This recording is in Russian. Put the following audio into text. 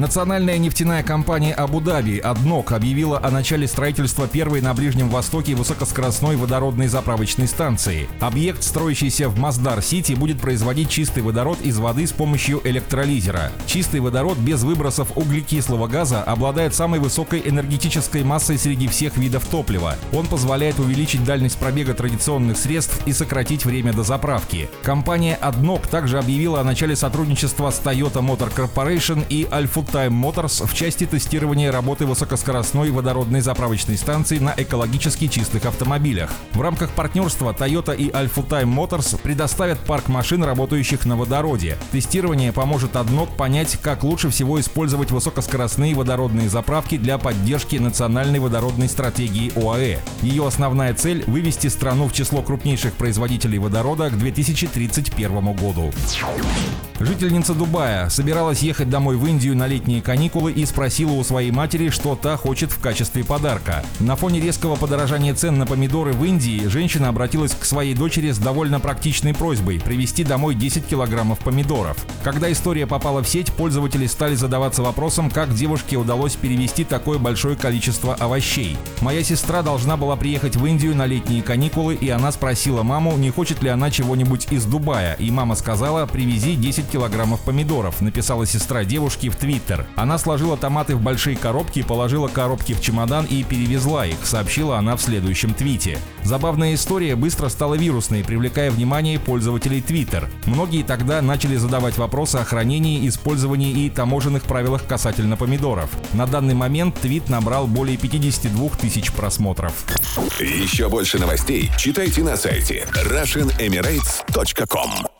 Национальная нефтяная компания Абу-Даби «Аднок» объявила о начале строительства первой на Ближнем Востоке высокоскоростной водородной заправочной станции. Объект, строящийся в Масдар-Сити, будет производить чистый водород из воды с помощью электролизера. Чистый водород без выбросов углекислого газа обладает самой высокой энергетической массой среди всех видов топлива. Он позволяет увеличить дальность пробега традиционных средств и сократить время до заправки. Компания «Аднок» также объявила о начале сотрудничества с Toyota Motor Corporation и Alfood Time Motors в части тестирования работы высокоскоростной водородной заправочной станции на экологически чистых автомобилях. В рамках партнерства Toyota и Alpha Time Motors предоставят парк машин, работающих на водороде. Тестирование поможет однок понять, как лучше всего использовать высокоскоростные водородные заправки для поддержки национальной водородной стратегии ОАЭ. Ее основная цель – вывести страну в число крупнейших производителей водорода к 2031 году. Жительница Дубая собиралась ехать домой в Индию на летние каникулы и спросила у своей матери, что та хочет в качестве подарка. На фоне резкого подорожания цен на помидоры в Индии женщина обратилась к своей дочери с довольно практичной просьбой привезти домой 10 килограммов помидоров. Когда история попала в сеть, пользователи стали задаваться вопросом, как девушке удалось перевести такое большое количество овощей. Моя сестра должна была приехать в Индию на летние каникулы, и она спросила маму, не хочет ли она чего-нибудь из Дубая, и мама сказала, привези 10 килограммов помидоров, написала сестра девушки в Твиттер. Она сложила томаты в большие коробки, положила коробки в чемодан и перевезла их, сообщила она в следующем твите. Забавная история быстро стала вирусной, привлекая внимание пользователей Twitter. Многие тогда начали задавать вопросы о хранении, использовании и таможенных правилах касательно помидоров. На данный момент твит набрал более 52 тысяч просмотров. Еще больше новостей читайте на сайте RussianEmirates.com